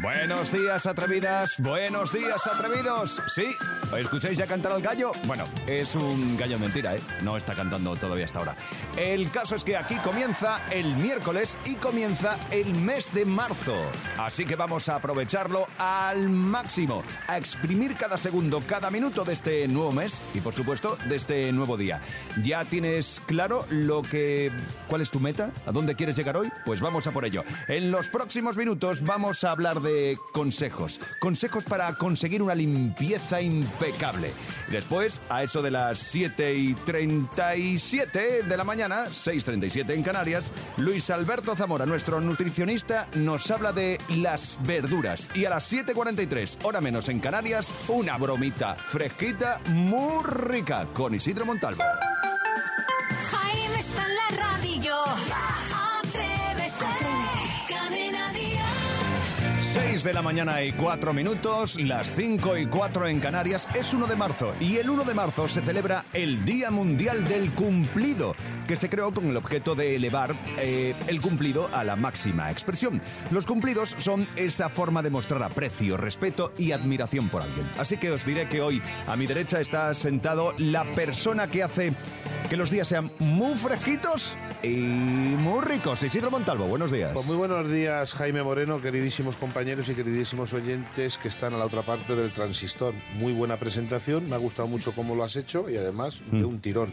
Buenos días, atrevidas. Buenos días, atrevidos. ¿Sí? ¿Escucháis ya cantar al gallo? Bueno, es un gallo mentira, ¿eh? No está cantando todavía hasta ahora. El caso es que aquí comienza el miércoles y comienza el mes de marzo. Así que vamos a aprovecharlo al máximo, a exprimir cada segundo, cada minuto de este nuevo mes y, por supuesto, de este nuevo día. ¿Ya tienes claro lo que... cuál es tu meta? ¿A dónde quieres llegar hoy? Pues vamos a por ello. En los próximos minutos vamos a hablar de consejos. Consejos para conseguir una limpieza impecable. Después, a eso de las 7 y 37 de la mañana, 6.37 en Canarias, Luis Alberto Zamora, nuestro nutricionista, nos habla de las verduras. Y a las 7.43, hora menos en Canarias, una bromita fresquita, muy rica, con Isidro Montalvo. Jaime está en la. say 6 de la mañana y 4 minutos, las 5 y 4 en Canarias, es 1 de marzo y el 1 de marzo se celebra el Día Mundial del Cumplido, que se creó con el objeto de elevar eh, el cumplido a la máxima expresión. Los cumplidos son esa forma de mostrar aprecio, respeto y admiración por alguien. Así que os diré que hoy a mi derecha está sentado la persona que hace que los días sean muy fresquitos y muy ricos. Isidro Montalvo, buenos días. Pues muy buenos días, Jaime Moreno, queridísimos compañeros y queridísimos oyentes que están a la otra parte del transistor. Muy buena presentación, me ha gustado mucho cómo lo has hecho y además de un tirón.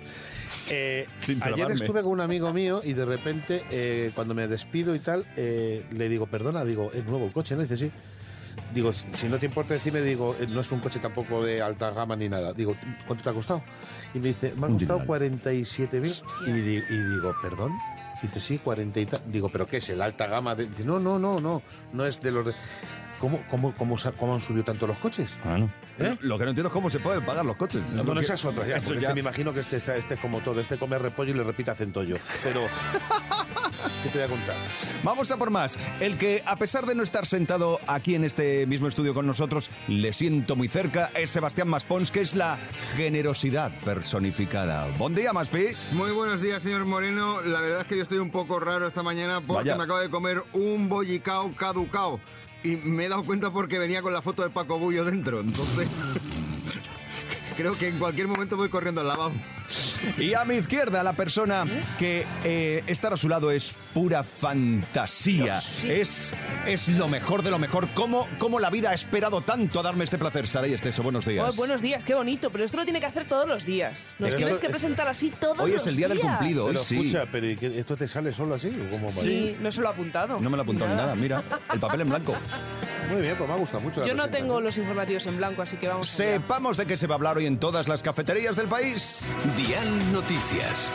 Eh, Mm. Sin ayer estuve con un amigo mío y de repente, eh, cuando me despido y tal, eh, le digo, perdona, digo, es nuevo el coche, ¿no? Dice, sí. Digo, si no te importa decirme, digo, eh, no es un coche tampoco de alta gama ni nada. Digo, ¿cuánto te ha costado? Y me dice, me ha costado dineral. 47 mil. Y, di- y digo, ¿perdón? Dice, sí, 40 y tal. Digo, ¿pero qué es? ¿El alta gama? De... Dice, no, no, no, no. No es de los. ¿Cómo, cómo, cómo, han subido tanto los coches? Bueno, ¿Eh? Lo que no entiendo es cómo se pueden pagar los coches. No, no, esas otras ya. Ya. Este me imagino que este, este es como todo. Este come repollo y le repite acentollo. Pero, ¿qué te voy a contar? Vamos a por más. El que, a pesar de no estar sentado aquí en este mismo estudio con nosotros, le siento muy cerca, es Sebastián Maspons, que es la generosidad personificada. Buen día, Maspi. Muy buenos días, señor Moreno. La verdad es que yo estoy un poco raro esta mañana porque Vaya. me acabo de comer un bollicao caducao. Y me he dado cuenta porque venía con la foto de Paco Bullo dentro. Entonces, creo que en cualquier momento voy corriendo al lavabo. Y a mi izquierda, la persona que eh, estar a su lado es pura fantasía. Es, es lo mejor de lo mejor. ¿Cómo, ¿Cómo la vida ha esperado tanto a darme este placer? Sara y Esteso, buenos días. Oh, buenos días, qué bonito, pero esto lo tiene que hacer todos los días. Nos Pero tienes esto- que presentar así todos Hoy los es el día del días. cumplido, hoy Pero sí. escucha, pero ¿y qué- ¿esto te sale solo así? ¿O cómo va? Sí, no se lo ha apuntado. No me lo ha apuntado ni nada, mira, el papel en blanco. Muy bien, pues me ha gustado mucho. la Yo no presentación. tengo los informativos en blanco, así que vamos allá. Sepamos de qué se va a hablar hoy en todas las cafeterías del país. Dial Noticias.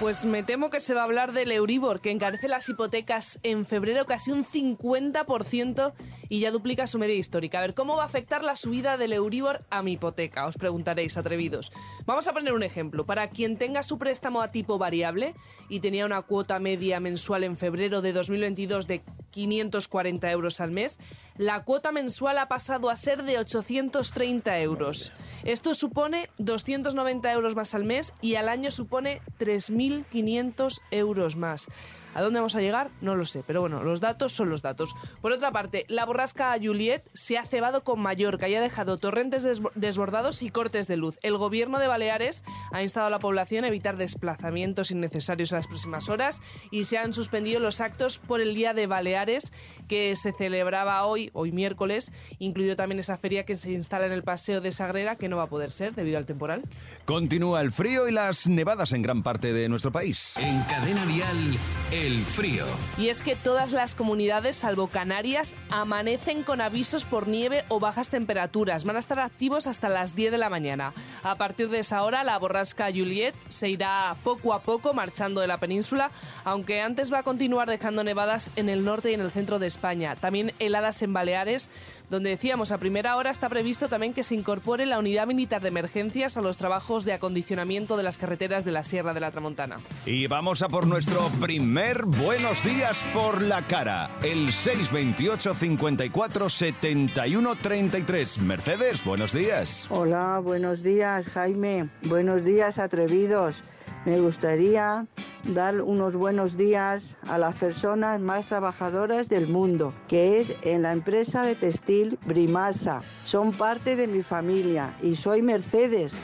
Pues me temo que se va a hablar del Euribor, que encarece las hipotecas en febrero casi un 50% y ya duplica su media histórica. A ver, ¿cómo va a afectar la subida del Euribor a mi hipoteca? Os preguntaréis, atrevidos. Vamos a poner un ejemplo. Para quien tenga su préstamo a tipo variable y tenía una cuota media mensual en febrero de 2022 de 540 euros al mes, la cuota mensual ha pasado a ser de 830 euros. Esto supone 290 euros más al mes y al año supone 3.500 euros más. ¿A dónde vamos a llegar? No lo sé, pero bueno, los datos son los datos. Por otra parte, la borrasca Juliet se ha cebado con Mallorca y ha dejado torrentes desbo- desbordados y cortes de luz. El gobierno de Baleares ha instado a la población a evitar desplazamientos innecesarios en las próximas horas y se han suspendido los actos por el Día de Baleares que se celebraba hoy, hoy miércoles, incluido también esa feria que se instala en el Paseo de Sagrera, que no va a poder ser debido al temporal. Continúa el frío y las nevadas en gran parte de nuestro país. En Cadena Dial, el frío. Y es que todas las comunidades, salvo Canarias, amanecen con avisos por nieve o bajas temperaturas. Van a estar activos hasta las 10 de la mañana. A partir de esa hora, la borrasca Juliet se irá poco a poco marchando de la península, aunque antes va a continuar dejando nevadas en el norte y en el centro de España. También heladas en Baleares, donde decíamos a primera hora está previsto también que se incorpore la unidad militar de emergencias a los trabajos de acondicionamiento de las carreteras de la Sierra de la Tramontana. Y vamos a por nuestro primer Buenos Días por la cara. El 628 54 71 33. Mercedes, buenos días. Hola, buenos días Jaime, buenos días atrevidos. Me gustaría dar unos buenos días a las personas más trabajadoras del mundo, que es en la empresa de textil Brimasa. Son parte de mi familia y soy Mercedes,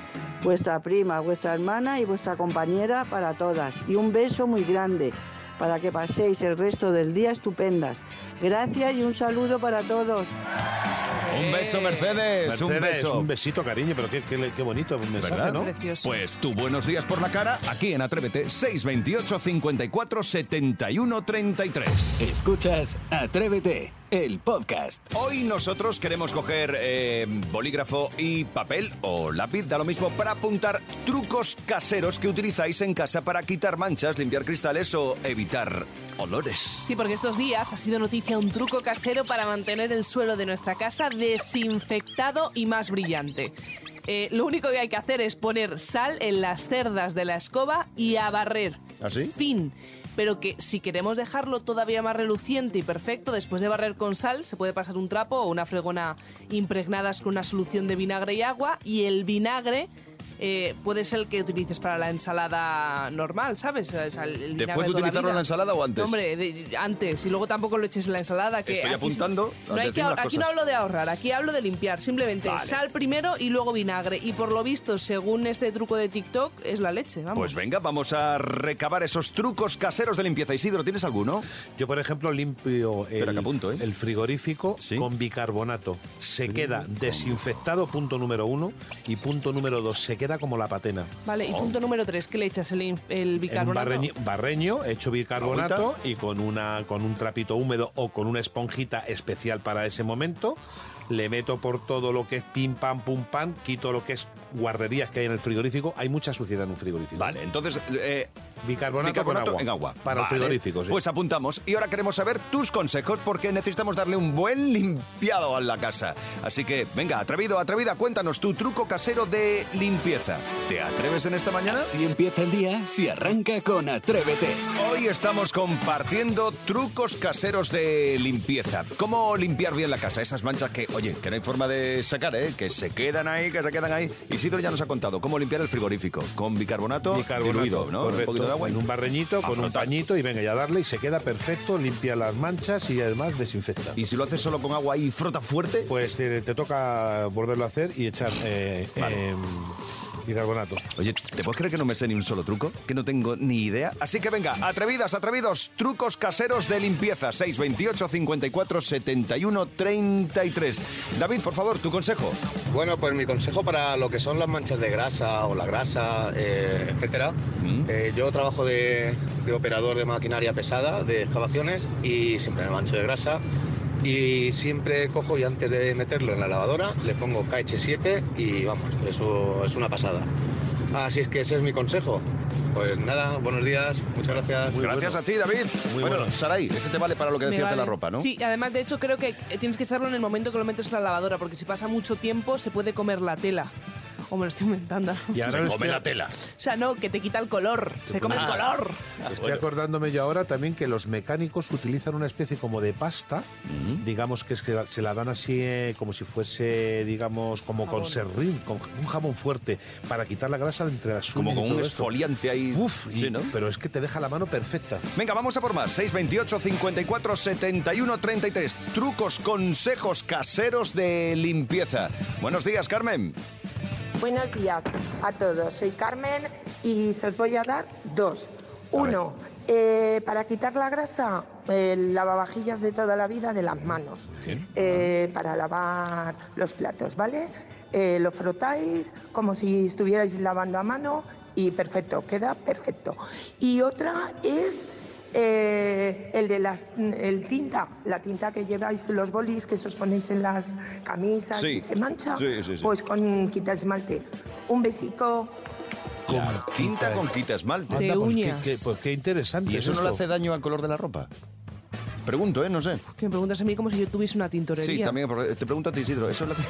vuestra prima, vuestra hermana y vuestra compañera para todas. Y un beso muy grande para que paséis el resto del día estupendas. Gracias y un saludo para todos. Un beso, Mercedes. un beso. un besito, cariño, pero qué, qué, qué bonito mensaje, ¿Verdad? ¿no? Precioso. Pues tu buenos días por la cara, aquí en Atrévete, 628 54 71 33. Escuchas Atrévete, el podcast. Hoy nosotros queremos coger eh, bolígrafo y papel o lápiz, da lo mismo, para apuntar trucos caseros que utilizáis en casa para quitar manchas, limpiar cristales o evitar olores. Sí, porque estos días ha sido noticia un truco casero para mantener el suelo de nuestra casa desinfectado y más brillante. Eh, lo único que hay que hacer es poner sal en las cerdas de la escoba y a barrer. ¿Ah, sí? Fin. Pero que si queremos dejarlo todavía más reluciente y perfecto, después de barrer con sal, se puede pasar un trapo o una fregona impregnadas con una solución de vinagre y agua. Y el vinagre eh, puede ser el que utilices para la ensalada normal, ¿sabes? O sea, el- ¿Después de utilizarlo en la ensalada o antes? No, hombre, de- antes. Y luego tampoco lo eches en la ensalada. Que Estoy aquí- apuntando No hay que, aquí no hablo de ahorrar, aquí hablo de limpiar. Simplemente Vale. sal primero y luego vinagre. Y por lo visto, según este truco de TikTok, es la leche. Vamos. Pues venga, vamos a recabar esos trucos caseros de limpieza. Isidro, ¿tienes alguno? Yo, por ejemplo, limpio Espera el, que apunto, ¿eh? el frigorífico Sí. con bicarbonato. Se queda desinfectado, punto número uno. Y punto número dos, se queda como la patena. Vale, y punto número tres, ¿qué le echas? ¿El, bicarbonato? barreño, barreño, hecho bicarbonato y con, una, con un trapito húmedo o con una esponjita especial para ese momento. Le meto por todo lo que es pim, pam, pum, pam, quito lo que es guarrerías que hay en el frigorífico. Hay mucha suciedad en un frigorífico. Vale, entonces... eh, Bicarbonato, bicarbonato con en agua. Para Vale, el frigorífico, sí. Pues apuntamos. Y ahora queremos saber tus consejos porque necesitamos darle un buen limpiado a la casa. Así que, venga, atrevido, atrevida, cuéntanos tu truco casero de limpieza. ¿Te atreves en esta mañana? Así empieza el día si arranca con Atrévete. Hoy estamos compartiendo trucos caseros de limpieza. ¿Cómo limpiar bien la casa? Esas manchas que, oye, que no hay forma de sacar, ¿eh? Que se quedan ahí, que se quedan ahí. Isidro ya nos ha contado cómo limpiar el frigorífico. Con bicarbonato, Bicarbonato, diluido, ¿no? Un correcto, poquito de agua. en un barreñito, a con un pañito y venga, ya darle y se queda perfecto, limpia las manchas y además desinfecta. Y si lo haces solo con agua y frota fuerte, Pues te, te toca volverlo a hacer y echar eh, em, bicarbonato. Oye, ¿te puedes creer que no me sé ni un solo truco? Que no tengo ni idea. Así que venga, atrevidas, atrevidos, trucos caseros de limpieza. 628 54 71 33. David, por favor, tu consejo. Bueno, pues mi consejo para lo que son las manchas de grasa o la grasa, eh, etcétera. Mm. Eh, yo trabajo de, de operador de maquinaria pesada, de excavaciones, y siempre me mancho de grasa. Y siempre cojo y antes de meterlo en la lavadora le pongo KH7 y vamos, eso es una pasada. Así es que ese es mi consejo. Pues nada, buenos días, muchas gracias. Gracias a ti, David. Muy bueno, bueno. Saray, ese te vale para lo que decías de la ropa, ¿no? Sí, además de hecho creo que tienes que echarlo en el momento que lo metes en la lavadora, porque si pasa mucho tiempo se puede comer la tela. O me lo estoy inventando. Y ahora Se come estoy- la tela. O sea, no, que te quita el color. Se come el color. Estoy acordándome yo ahora también que los mecánicos utilizan una especie como de pasta, digamos que es que se la dan así eh, como si fuese, digamos, como con Jabón. serrín, con un jabón fuerte, para quitar la grasa de entre las Como con un esto. esfoliante ahí. Uf, y- Sí, ¿no? pero es que te deja la mano perfecta. Venga, vamos a por más. 628 54 71 33. Trucos, consejos caseros de limpieza. Buenos días, Carmen. Buenos días a todos. Soy Carmen y se os voy a dar dos. Uno, eh, para quitar la grasa, el lavavajillas de toda la vida de las manos. Eh, para lavar los platos, ¿vale? Eh, lo frotáis como si estuvierais lavando a mano y perfecto, queda perfecto. Y otra es eh, el de las, el tinta, la tinta que lleváis los bolis que os ponéis en las camisas Sí. y se mancha, Sí, sí, sí. pues con quita esmalte. Un besico. La tinta con quita esmalte. De Anda, pues, uñas. qué, qué- pues qué interesante. ¿Y es eso no le hace daño al color de la ropa? Pregunto, ¿eh? No sé. Que me preguntas a mí como si yo tuviese una tintorería. Sí, también, te pregunto a ti, Isidro. ¿Eso lo hace-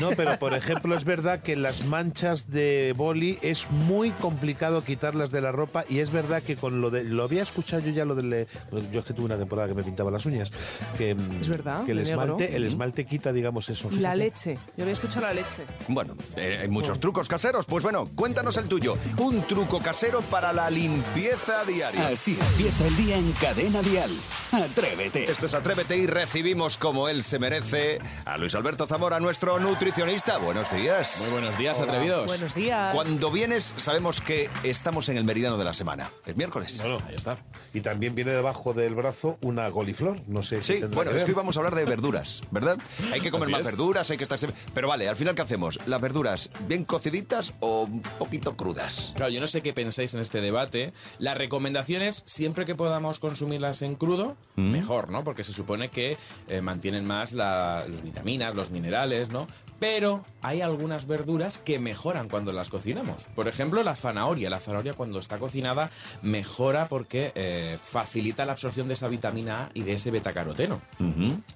No, pero por ejemplo es verdad que las manchas de boli es muy complicado quitarlas de la ropa y es verdad que con lo de lo había escuchado yo ya lo del yo es que tuve una temporada que me pintaba las uñas que mm, Es verdad, que el negro. esmalte el esmalte quita digamos eso. Y la fíjate. leche. Yo había escuchado la leche. Bueno, eh, hay muchos trucos caseros. Pues bueno, cuéntanos el tuyo. Un truco casero para la limpieza diaria. Así empieza el día en Cadena Dial. Atrévete. Esto es Atrévete y recibimos como él se merece a Luis Alberto Zamora, nuestro nutricionista. Buenos días. Muy buenos días, atrevidos. Buenos días. Cuando vienes, sabemos que estamos en el meridiano de la semana. Es miércoles. Bueno, Ahí está. y también viene debajo del brazo una goliflor, no sé qué Sí, bueno, que es que hoy vamos a hablar de verduras, ¿verdad? Hay que comer Así más es. verduras, hay que estar... siempre- Pero vale, al final, ¿qué hacemos? ¿Las verduras bien cociditas o un poquito crudas? Claro, yo no sé qué pensáis en este debate. La recomendación es, siempre que podamos consumirlas en crudo, mejor, ¿no? Porque se supone que eh, mantienen más la- las vitaminas, los minerales, ¿no? Pero hay algunas verduras que mejoran cuando las cocinamos. Por ejemplo, la zanahoria. La zanahoria cuando está cocinada mejora porque eh, facilita la absorción de esa vitamina A y de ese betacaroteno.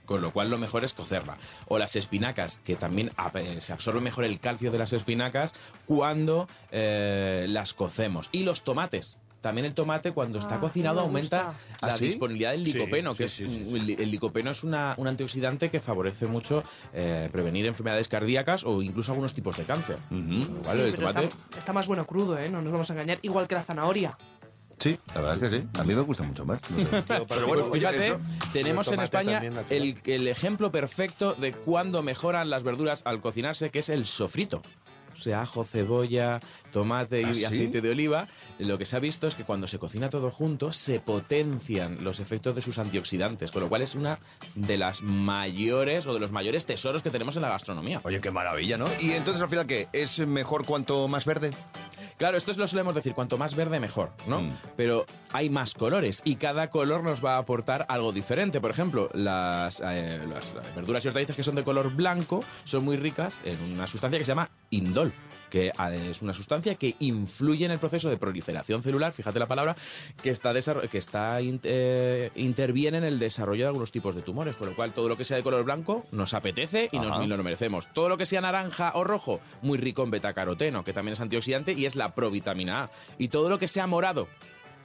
Con lo cual lo mejor es cocerla. O las espinacas, que también eh, se absorbe mejor el calcio de las espinacas cuando eh, las cocemos. Y los tomates. También el tomate cuando está Ah, cocinado me aumenta la ¿Ah, sí? disponibilidad del licopeno, sí, que sí, es el, el licopeno es una- un antioxidante que favorece mucho eh, prevenir enfermedades cardíacas o incluso algunos tipos de cáncer. ¿Vale? Sí, el pero tomate está, está más bueno crudo, ¿eh? No nos vamos a engañar. Igual que la zanahoria. Sí, la verdad es que sí. A mí me gusta mucho más. No sé. Pero bueno, fíjate, eso- tenemos en España el, el ejemplo perfecto de cuando mejoran las verduras al cocinarse, que es el sofrito. O sea, ajo, cebolla, tomate y ¿Ah, sí? aceite de oliva. Lo que se ha visto es que cuando se cocina todo junto, se potencian los efectos de sus antioxidantes, con lo cual es una de las mayores o de los mayores tesoros que tenemos en la gastronomía. Oye, qué maravilla, ¿no? Y entonces al final, ¿qué? ¿Es mejor cuanto más verde? Claro, esto es lo solemos decir, cuanto más verde mejor, ¿no? Mm. Pero hay más colores y cada color nos va a aportar algo diferente. Por ejemplo, las, eh, las verduras y hortalizas que son de color blanco son muy ricas en una sustancia que se llama indol que es una sustancia que influye en el proceso de proliferación celular, fíjate la palabra, que está, que está eh, interviene en el desarrollo de algunos tipos de tumores, con lo cual todo lo que sea de color blanco nos apetece y nos, Ajá. y nos lo merecemos. Todo lo que sea naranja o rojo, muy rico en betacaroteno, que también es antioxidante y es la provitamina A. Y todo lo que sea morado,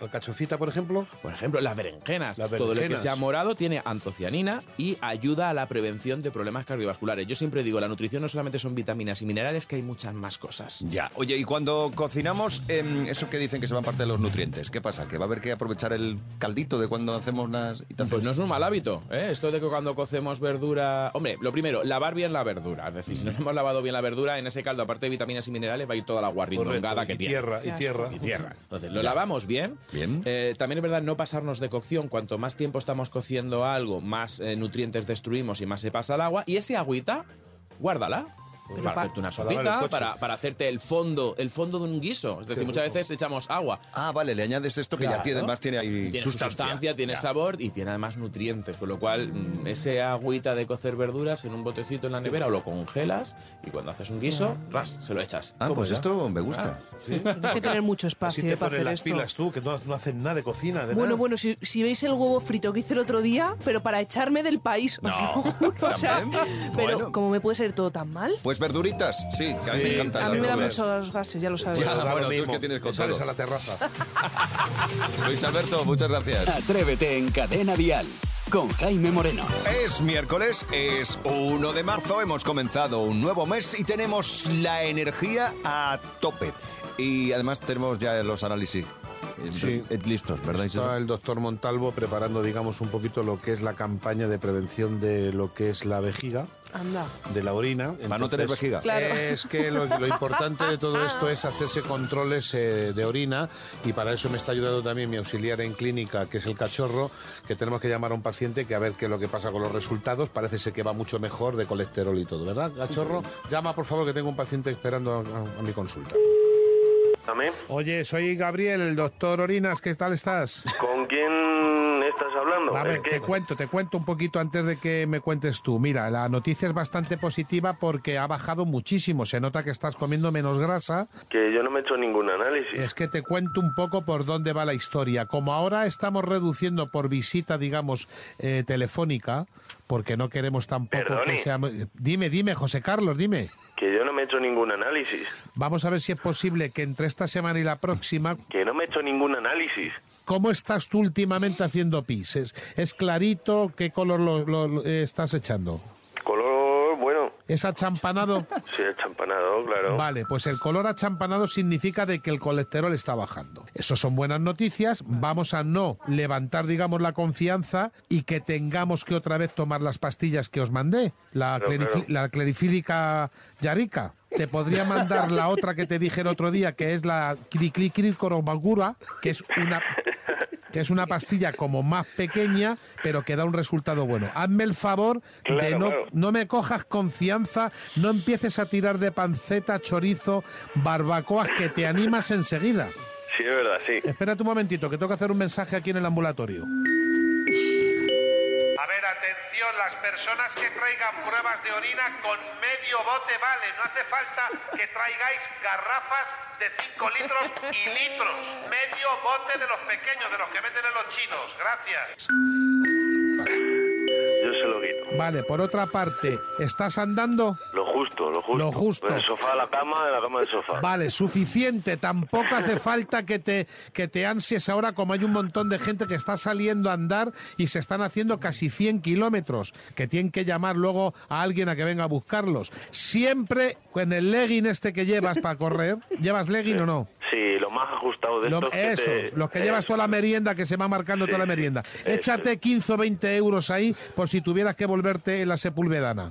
La cachofita, por ejemplo, por ejemplo, las berenjenas. Las Todo lo que berenjenas. sea morado tiene antocianina y ayuda a la prevención de problemas cardiovasculares. Yo siempre digo, la nutrición no solamente son vitaminas y minerales, que hay muchas más cosas. Ya. Oye, y cuando cocinamos, em, eso que dicen que se van parte de los nutrientes, ¿qué pasa? ¿Que va a haber que aprovechar el caldito de cuando hacemos las... Pues no es un mal hábito, ¿eh? Esto de que cuando cocemos verdura... Hombre, lo primero, lavar bien la verdura. Es decir, si no hemos lavado bien la verdura, en ese caldo, aparte de vitaminas y minerales, va a ir toda la guarrindongada que y tiene. tierra, y tierra. y tierra. Entonces, lo lavamos bien. Eh, también es verdad no pasarnos de cocción. Cuanto más tiempo estamos cociendo algo, más eh, nutrientes destruimos y más se pasa al agua. Y ese agüita, guárdala. Pero para pa- hacerte una sopita, para, para hacerte el fondo, el fondo de un guiso. Es decir, muchas veces echamos agua. Ah, vale, le añades esto que ya tiene, además tiene ahí Tiene su sustancia. sustancia, tiene sabor y tiene además nutrientes. Con lo cual, mm, ese agüita de cocer verduras en un botecito en la nevera o lo congelas y cuando haces un guiso, ras, se lo echas. Ah, pues ya? esto me gusta. Hay que tener mucho Así espacio te para hacer las esto. pilas tú, que no, no hacen nada de cocina, de Bueno, nada. bueno, si, si veis el huevo frito que hice el otro día, pero para echarme del país, os No, lo juro, o sea, pero Bueno. ¿cómo me puede ser todo tan mal? Pues verduritas, sí, que a mí me encantan A las mí me da verduras. muchos gases, ya lo sabes. Ya, lo bueno, tú es que tienes te sales a la terraza. Luis Alberto, muchas gracias. Atrévete en Cadena Dial con Jaime Moreno. Es miércoles, es 1 de marzo, hemos comenzado un nuevo mes y tenemos la energía a tope. Y además tenemos ya los análisis Sí. listos, ¿verdad? Está el doctor Montalvo preparando, digamos, un poquito lo que es la campaña de prevención de lo que es la vejiga, Anda. de la orina. Para no tener vejiga. Claro. Es que lo, lo importante de todo esto es hacerse controles eh, de orina y para eso me está ayudando también mi auxiliar en clínica, que es el cachorro, que tenemos que llamar a un paciente que a ver qué es lo que pasa con los resultados. Parece ser que va mucho mejor de colesterol y todo, ¿verdad, cachorro? Llama, por favor, que tengo un paciente esperando a, a- a mi consulta. Dígame, Oye, soy Gabriel, el doctor Orinas, ¿qué tal estás? ¿con quién estás hablando. A ver, te cuento, te cuento un poquito antes de que me cuentes tú. Mira, la noticia es bastante positiva porque ha bajado muchísimo. Se nota que estás comiendo menos grasa. que yo no me he hecho ningún análisis. Es que te cuento un poco por dónde va la historia. Como ahora estamos reduciendo por visita, digamos, eh, telefónica, porque no queremos tampoco Perdone. que sea... Dime, dime, José Carlos, dime. Que yo no me he hecho ningún análisis. Vamos a ver si es posible que entre esta semana y la próxima Que no me he hecho ningún análisis. ¿Cómo estás tú últimamente haciendo pis? ¿Es, clarito? ¿Qué color lo, lo- lo, estás echando? ¿Es achampanado? sí, champanado, claro. Vale, pues el color achampanado significa de que el colesterol está bajando. Eso son buenas noticias. Vamos a no levantar, digamos, la confianza y que tengamos que otra vez tomar las pastillas que os mandé. La, claro. la clerifílica yarica. Te podría mandar la otra que te dije el otro día, que es la criclicoricoromagura, que es una que es una pastilla como más pequeña, pero que da un resultado bueno. Hazme el favor de no, claro. no me cojas confianza, no empieces a tirar de panceta, chorizo, barbacoas, que te animas enseguida. Sí, es verdad, sí. Espérate un momentito, que tengo que hacer un mensaje aquí en el ambulatorio. Las personas que traigan pruebas de orina con medio bote vale. No hace falta que traigáis garrafas de 5 litros y litros. Medio bote de los pequeños, de los que venden en los chinos. Gracias. Vale, por otra parte, ¿estás andando? Lo justo, lo justo. Lo justo. Del sofá a la cama, de la cama al sofá. Vale, suficiente. Tampoco hace falta que te, que te ansies ahora como hay un montón de gente que está saliendo a andar y se están haciendo casi 100 kilómetros, que tienen que llamar luego a alguien a que venga a buscarlos. Siempre con el legging este que llevas para correr, ¿llevas legging o no? Sí, lo más ajustado de Lo- estos que eso, te- los que llevas toda la merienda, que se va marcando toda la merienda. Échate 15 o 20 euros ahí por si tuvieras que volverte en la sepulvedana.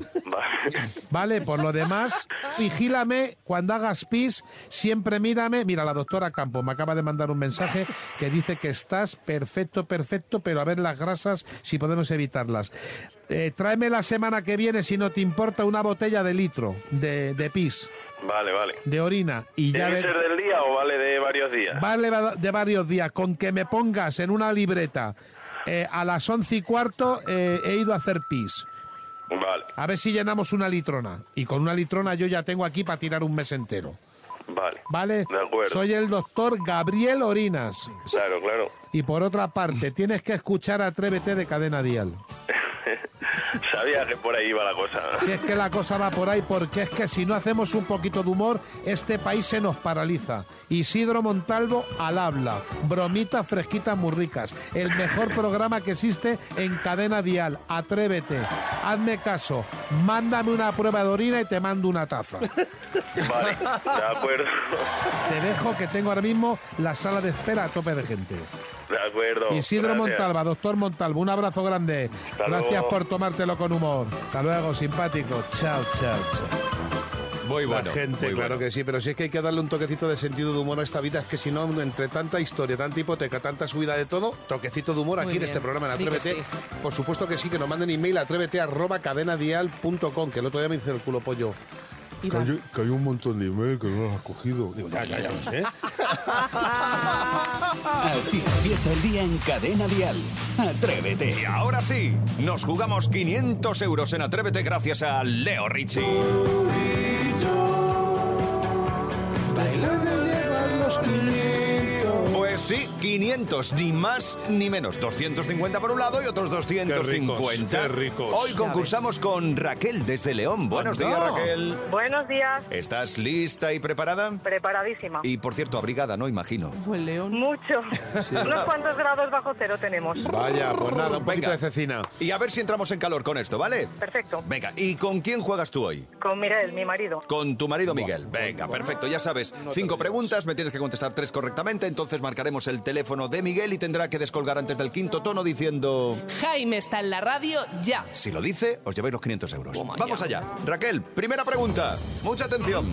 Vale, por lo demás, vigílame cuando hagas pis, siempre mírame. Mira, la doctora Campo me acaba de mandar un mensaje que dice que estás perfecto, perfecto, pero a ver las grasas si podemos evitarlas. Eh, tráeme la semana que viene, si no te importa, una botella de litro de, de pis, Vale, vale. de orina. Y ya ¿Tiene que ver- ser del día o vale de varios días? Vale va- de varios días. Con que me pongas en una libreta eh, a las once y cuarto eh, he ido a hacer pis. Vale, A ver si llenamos una litrona. Y con una litrona yo ya tengo aquí para tirar un mes entero. vale. ¿Vale? De acuerdo. Soy el doctor Gabriel Orinas. Claro, claro. Y por otra parte, tienes que escuchar Atrévete de Cadena Dial. Sabía que por ahí iba la cosa. Si es que la cosa va por ahí, porque es que si no hacemos un poquito de humor, este país se nos paraliza. Isidro Montalvo al habla. Bromitas fresquitas muy ricas. El mejor programa que existe en cadena dial. Atrévete. Hazme caso. Mándame una prueba de orina y te mando una taza. Vale, de acuerdo. Te dejo que tengo ahora mismo la sala de espera a tope de gente. De acuerdo. Isidro gracias. Montalva, doctor Montalvo, un abrazo grande. Hasta Gracias luego. por tomártelo con humor. Hasta luego, simpático. Chao, chao, chao. Muy La bueno. gente, muy claro bueno. que sí, pero si es que hay que darle un toquecito de sentido de humor a esta vida, es que si no, entre tanta historia, tanta hipoteca, tanta subida de todo, toquecito de humor Muy aquí en este programa en Atrévete. sí. Por supuesto que sí, que nos manden email a atrévete arroba cadenadial.com, que el otro día me hice el culo pollo. Que hay, que hay un montón de email que no los has cogido. Digo, ya, ya, ya lo sé. Así empieza el día en Cadena Dial. Atrévete. Y ahora sí, nos jugamos 500 euros en Atrévete gracias a Leo Richie. Sí, 500, ni más ni menos. 250 por un lado y otros 250. Qué ricos. Hoy concursamos con Raquel desde León. Buenos días. Raquel. Buenos días, ¿Estás lista y preparada? preparadísima. Y por cierto, abrigada, ¿no? Imagino. Buen león. Mucho. Unos cuantos grados bajo cero tenemos. Vaya, pues nada, un poquito Venga. de cecina. Y a ver si entramos en calor con esto, ¿vale? Perfecto. Venga, ¿y con quién juegas tú hoy? Con Miguel, mi marido. Con tu marido Miguel. Venga, perfecto. Ya sabes, cinco preguntas, me tienes que contestar tres correctamente, entonces marcaremos el teléfono de Miguel y tendrá que descolgar antes del quinto tono diciendo... Jaime está en la radio ya. Si lo dice, os lleváis los 500 euros. Vamos allá. Raquel, primera pregunta. Mucha atención.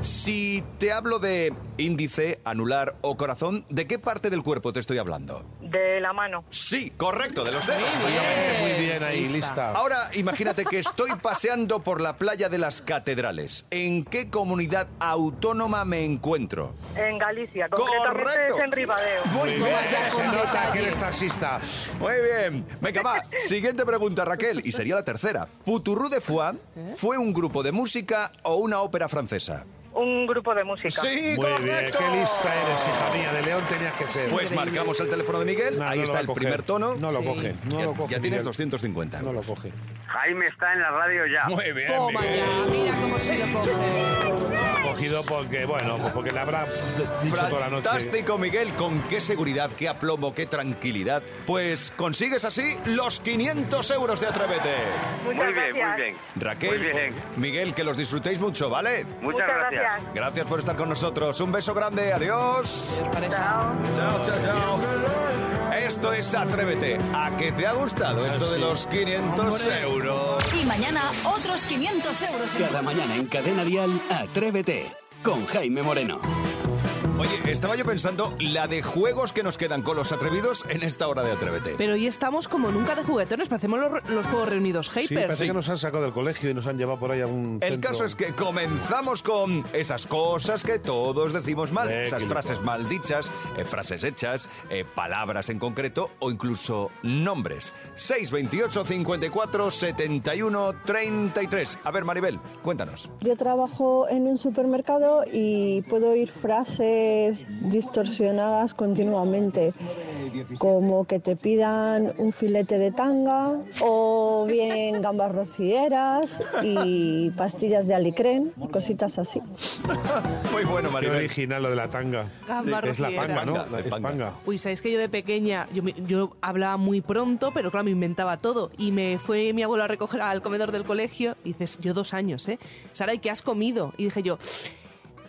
Si te hablo de índice, anular o corazón, ¿de qué parte del cuerpo te estoy hablando? De la mano. Sí, correcto, de los dedos. Exactamente, muy bien ahí, lista. Ahora, imagínate que estoy paseando por la playa de las catedrales. ¿En qué comunidad autónoma me encuentro? En Galicia. Concretamente Correcto. es en Ribadeo. Muy bien, Se nota que eres taxista. Muy bien. Venga, va. Siguiente pregunta, Raquel. Y sería la tercera. Poutourou de Foix fue un grupo de música o una ópera francesa. Un grupo de música. Sí, Muy bien, qué lista eres, hija mía. De León tenías que ser. Pues marcamos el teléfono de Miguel. No, Ahí no está el coger. primer tono. No lo coge, no ya, lo coge, ya tienes Miguel. 250. No lo coge. Jaime está en la radio ya. Muy bien, Toma Miguel. ya, mira cómo se lo coge. Cogido porque, bueno, pues porque le habrá dicho toda la noche. Fantástico, Miguel. Con qué seguridad, qué aplomo, qué tranquilidad. Pues consigues así los 500 euros de Atrévete. Muchas Muy bien, gracias. muy bien. Raquel, Muy bien. Miguel, que los disfrutéis mucho, ¿vale? Muchas, Muchas gracias. gracias. Gracias por estar con nosotros. Un beso grande. Adiós. Chao. Chao, chao, chao. Esto es Atrévete. ¿A que te ha gustado esto de los 500 euros? Y mañana otros 500 euros. Cada mañana en Cadena Dial, Atrévete con Jaime Moreno. Oye, estaba yo pensando la de juegos que nos quedan con los atrevidos en esta hora de Atrévete. Pero hoy estamos como nunca de juguetones, parecemos los, los juegos reunidos Sí, Hyper. parece que nos han sacado del colegio y nos han llevado por ahí a un El centro. caso es que comenzamos con esas cosas que todos decimos mal, Eh, esas frases mal dichas, eh, frases hechas, eh, palabras en concreto o incluso nombres. 628 54 71 33. A ver, Maribel, cuéntanos. Yo trabajo en un supermercado y puedo oír frases distorsionadas continuamente, como que te pidan un filete de tanga o bien gambas rocieras y pastillas de alicrén, cositas así. Muy bueno, Qué Maribel. original lo de la tanga. Gamba es la rociera. panga, ¿no? La- es panga. Uy, ¿sabéis que yo de pequeña, yo, me- yo hablaba muy pronto, pero claro, me inventaba todo. Y me fue mi abuelo a recoger al comedor del colegio y dices, yo dos años, ¿eh? Sara, ¿y qué has comido? Y dije yo,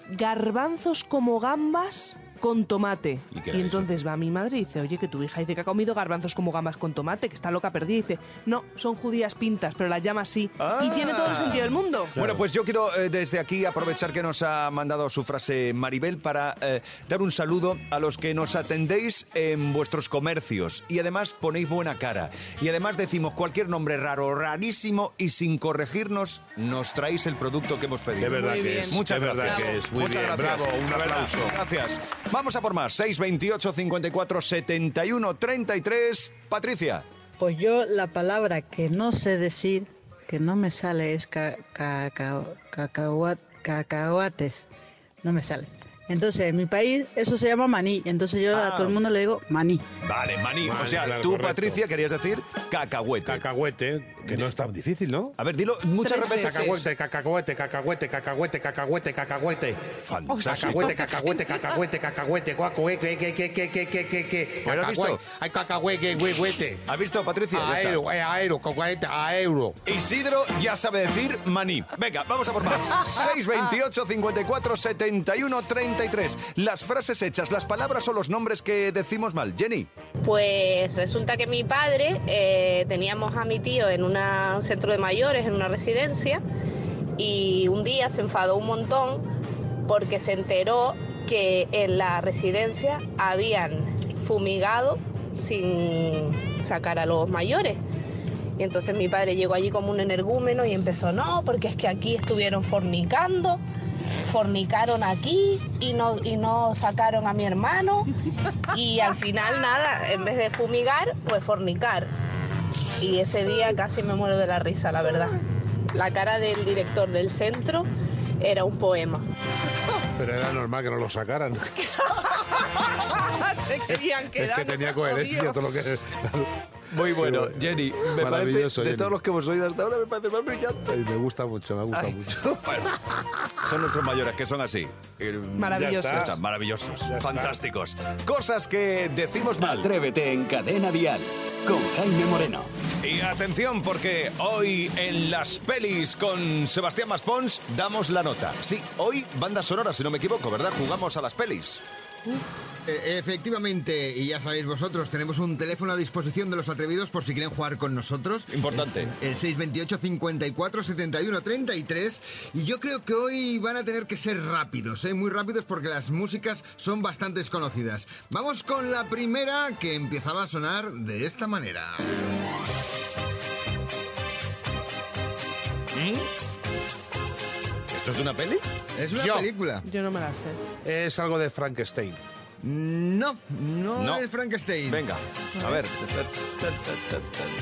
garbanzos como gambas con tomate. ¿Y Y, eso? entonces va mi madre y dice, oye, que tu hija dice que ha comido garbanzos como gambas con tomate, que está loca perdida. Y dice, no, son judías pintas, pero las llama así. Y tiene todo el sentido del mundo. Bueno, pues yo quiero eh, desde aquí aprovechar que nos ha mandado su frase Maribel para eh, dar un saludo a los que nos atendéis en vuestros comercios y además ponéis buena cara. Y además decimos cualquier nombre raro, rarísimo y sin corregirnos nos traéis el producto que hemos pedido. Es verdad Muy que bien. es. Muchas es verdad gracias. que es. Muy Muchas bien. gracias. Bravo, un aplauso. Gracias. Vamos a por más. 628 54 71 33. Patricia. Pues yo la palabra que no sé decir, que no me sale, es ca- cacao- cacahuat- cacahuates. No me sale. Entonces, en mi país eso se llama maní. Entonces yo Ah. a todo el mundo le digo maní. Vale, maní. o sea, claro, tú, correcto. Patricia, querías decir cacahuete. Cacahuete, que no es tan difícil, ¿no? a ver, dilo muchas Tres veces. Cacahuete, cacahuete, cacahuete, cacahuete, cacahuete, cacahuete. Fantástico. Cacahuete, cacahuete, cacahuete, cacahuete, guacué, que, que, que, que, que, que, que, que. Bueno, ¿has visto? Ay, cacahuete, güete. ¿Has visto, Patricia? Está. Aero, eh, aero, cacahuete, aero. Isidro ya sabe decir maní. Venga, vamos a por más. 628 54 71 33. Las frases hechas, las palabras o los nombres que decimos mal. Jenny. Pues resulta que mi padre, eh, teníamos a mi tío en un centro de mayores, en una residencia, y un día se enfadó un montón porque se enteró que en la residencia habían fumigado sin sacar a los mayores. Y entonces mi padre llegó allí como un energúmeno y empezó, no, porque es que aquí estuvieron fornicando, fornicaron aquí y no, y no sacaron a mi hermano. Y al final nada, en vez de fumigar, pues fornicar. Y ese día casi me muero de la risa, la verdad. La cara del director del centro era un poema. Pero era normal que no lo sacaran. Se querían Es quedar. que tenía coherencia todo lo que. Muy bueno, Jenny. Me parece, de Jenny. todos los que hemos oído hasta ahora, me parece más brillante. Ay, me gusta mucho, me gusta Ay. mucho. Bueno, son nuestros mayores, que son así. Eh, Maravillosos. Ya está, maravillosos, Ya está. fantásticos. Cosas que decimos mal. Atrévete en Cadena Dial con Jaime Moreno. Y atención, porque hoy en las pelis con Sebastián Maspons damos la nota. Sí, hoy banda sonora, si no me equivoco, ¿verdad? Jugamos a las pelis. Eh, efectivamente, y ya sabéis vosotros, tenemos un teléfono a disposición de los atrevidos por si quieren jugar con nosotros. Importante. El 628 54 71 33. Y yo creo que hoy van a tener que ser rápidos, ¿eh? muy rápidos porque las músicas son bastante desconocidas. Vamos con la primera que empezaba a sonar de esta manera. ¿Esto es de una peli? Es una Yo. película. Yo no me la sé. Es algo de Frankenstein. No, no, No. es Frankenstein. Venga, a ver.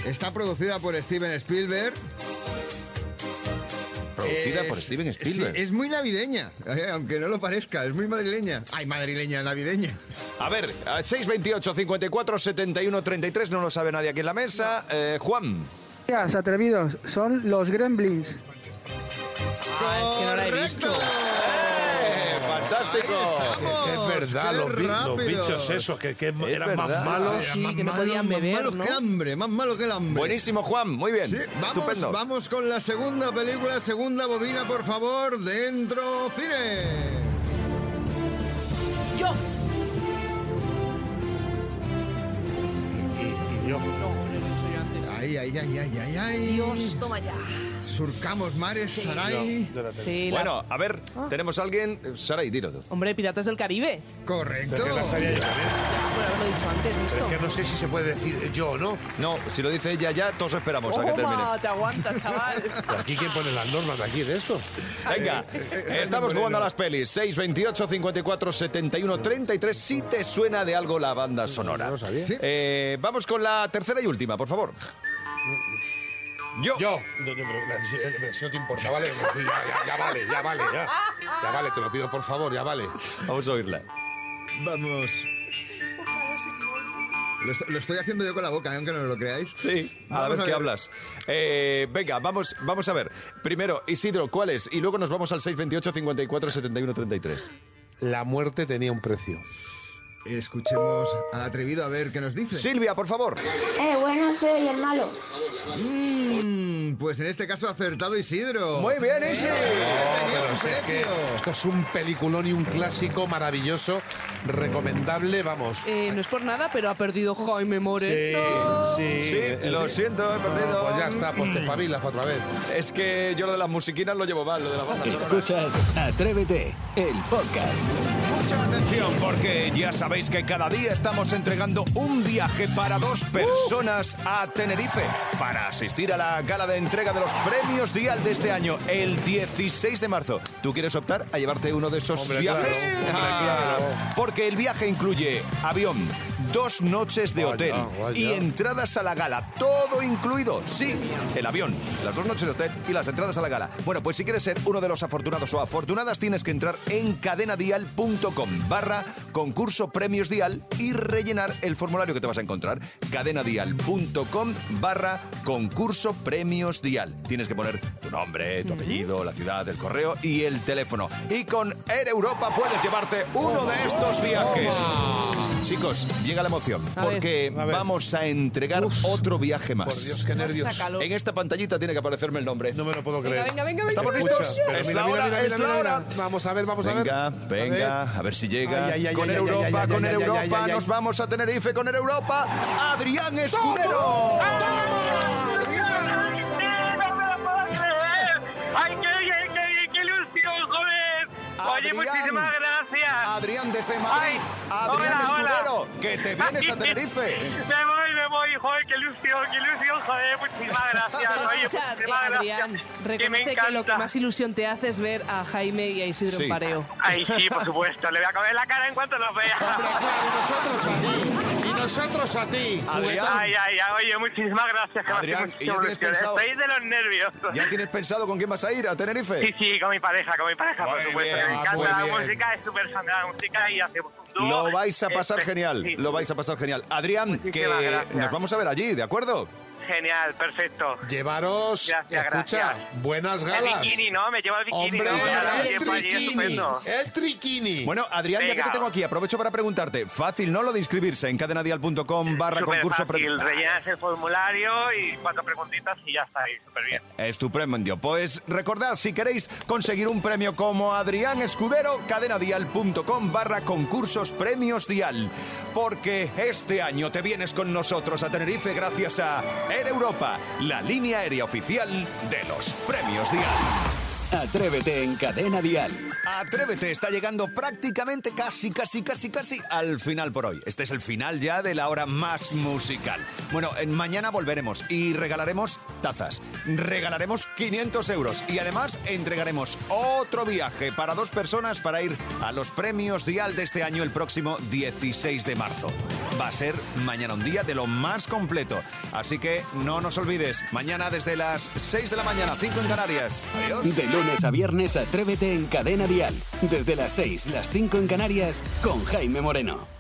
Está producida por Steven Spielberg. Producida Es- por Steven Spielberg. sí, es muy navideña, eh, aunque no lo parezca, es muy madrileña. Ay, madrileña, navideña. A ver, a 628 54 71 33, no lo sabe nadie aquí en la mesa. Eh, Juan. Días, atrevidos, son los Gremlins. Ah, es que no la he visto. ¡Eh! ¡Fantástico! Es verdad, qué los, bi- los rápidos. bichos esos que, que eran verdad. más malos. Sí, Más que no malo, podían más beber, malo ¿no? que el hambre, más malo que el hambre. Buenísimo, Juan, muy bien. Sí, vamos, Estupendo. vamos con la segunda película, segunda bobina, por favor, dentro cine. Yo. Y, y yo. No, no lo he dicho yo antes. Ay, ay, ay, ay, ay, ay. Dios, toma ya. Surcamos mares, Saray. Yo la tengo. Sí, la- Bueno, a ver, tenemos a alguien. Saray, dilo tú. Hombre, Piratas del Caribe. Correcto. Pero que la sabía yo también. Ya, por haberlo dicho antes, Pero ¿visto? es que no sé si se puede decir yo o no. No, si lo dice ella ya, todos esperamos a que termine. Toma, te aguanta, chaval. Pero aquí quién pone las normas de aquí de esto. Venga, estamos jugando a las pelis. 628 54 71 33. Si te suena de algo la banda sonora. No lo sabía. Sí. Eh, vamos con la tercera y última, por favor. Yo. Yo. No, no, pero, eh, si no te importa, ¿vale? Ya, ya, ya vale, ya vale, ya. Ya vale, te lo pido por favor, ya vale. Vamos a oírla. Vamos. Lo, est- lo estoy haciendo yo con la boca, ¿eh? aunque no lo creáis. Sí, a Vamos ver a qué ver. hablas. Eh, venga, vamos, vamos a ver. Primero, Isidro, ¿cuál es? Y luego nos vamos al 628 54 71 33. La muerte tenía un precio. Escuchemos al atrevido a ver qué nos dice. Silvia, por favor. Eh, bueno, soy el malo. Mm, pues en este caso ha acertado Isidro. Muy bien, Isi. Tenía Pero un es que- es que precio. esto es un peliculón y un clásico maravilloso, recomendable, vamos. Eh, no es por nada, pero ha perdido Jaime Moreno. sí. Sí, lo siento, he perdido. Pues ya está, pues te espabilas para otra vez. Es que yo lo de las musiquinas lo llevo mal, lo de bandas sonoras. Escuchas Atrévete, el podcast. Mucha atención porque ya sabéis que cada día estamos entregando un viaje para dos personas a Tenerife para asistir a la gala de entrega de los premios Dial de este año, el 16 de marzo. ¿Tú quieres optar a llevarte uno de esos Hombre, viajes? claro, hombre, Ah, claro. Porque el viaje incluye avión, dos noches de Vaya, hotel vaya. y entradas a la gala, todo incluido. Sí, el avión, las dos noches de hotel y las entradas a la gala. Bueno, pues si quieres ser uno de los afortunados o afortunadas, tienes que entrar en cadenadial.com barra concurso premios dial y rellenar el formulario que te vas a encontrar. cadenadial.com barra concurso premios dial. Tienes que poner tu nombre, tu apellido, la ciudad, el correo y el teléfono. Y con Air Europa puedes llevarte uno de estos viajes. Chicos, llega la emoción, A ver. porque A ver. vamos a entregar otro viaje más. Por Dios, qué nervios. En esta pantallita tiene que aparecerme el nombre. No me lo puedo Venga, creer. venga, venga, venga. ¿Estamos Escucha, listos? pero Es mira, la mira, hora, mira, es mira, la mira. hora. Vamos a ver, vamos a ver. Venga, A ver. venga, a ver si llega. Ay, ay, ay, con ay, Air ay, Europa, ay, con ay, Air ay, Europa, ay, ay, nos ay. vamos a Tenerife con Air Europa. Adrián Escudero. Oye, Adrián. muchísimas gracias. Adrián desde Madrid. Ay, Adrián hola, hola. Escudero, que te vienes a Tenerife. Me voy, me voy, joder, qué ilusión, qué ilusión, joder, muchísimas gracias. Oye, Escucha, eh, muchísimas Adrián, gracias. Que reconoce lo que más ilusión te hace es ver a Jaime y a Isidro Sí. en pareo. Ay, sí, por supuesto, le voy a comer la cara en cuanto los vea. nosotros a ti. Y nosotros a ti. Adrián. Ay, ay, ay, oye, muchísimas gracias, que Adrián, ¿y ya tienes ilusión. pensado? Estoy de los nervios. ¿Ya tienes pensado con quién vas a ir a Tenerife? Sí, sí, con mi pareja, con mi pareja, por supuesto. bien, me encanta muy la bien. música, es súper sana la música y hacemos un dúo. Lo vais a pasar Este, genial, sí. lo vais a pasar genial. Adrián, que gracias. nos vamos a ver allí, ¿de acuerdo? Genial, perfecto. Llevaros, Gracias, escucha, gracias. buenas El galas. bikini, ¿no? Me llevo el bikini. Hombre, ¿no? El allí, triquini, estupendo. el triquini. Bueno, Adrián, ya que te tengo aquí, aprovecho para preguntarte. Fácil, ¿no? Lo de inscribirse en cadenadial.com barra concurso fácil, rellenas el formulario y cuatro preguntitas y ya está ahí, súper bien. Estupendo. Pues recordad, si queréis conseguir un premio como Adrián Escudero, cadenadial.com barra concursos premios dial. Porque este año te vienes con nosotros a Tenerife gracias a Air Europa, la línea aérea oficial de los premios dial. Atrévete en Cadena Dial. Atrévete está llegando prácticamente casi, casi, casi, casi al final por hoy. Este es el final ya de la hora más musical. Bueno, en mañana volveremos y regalaremos tazas, regalaremos 500 euros y además entregaremos otro viaje para dos personas para ir a los premios Dial de este año el próximo 16 de marzo. Va a ser mañana un día de lo más completo. Así que no nos olvides, mañana desde las 6 de la mañana, 5 en Canarias. Adiós. De lunes a viernes, atrévete en Cadena Dial. Desde las 6, las 5 en Canarias, con Jaime Moreno.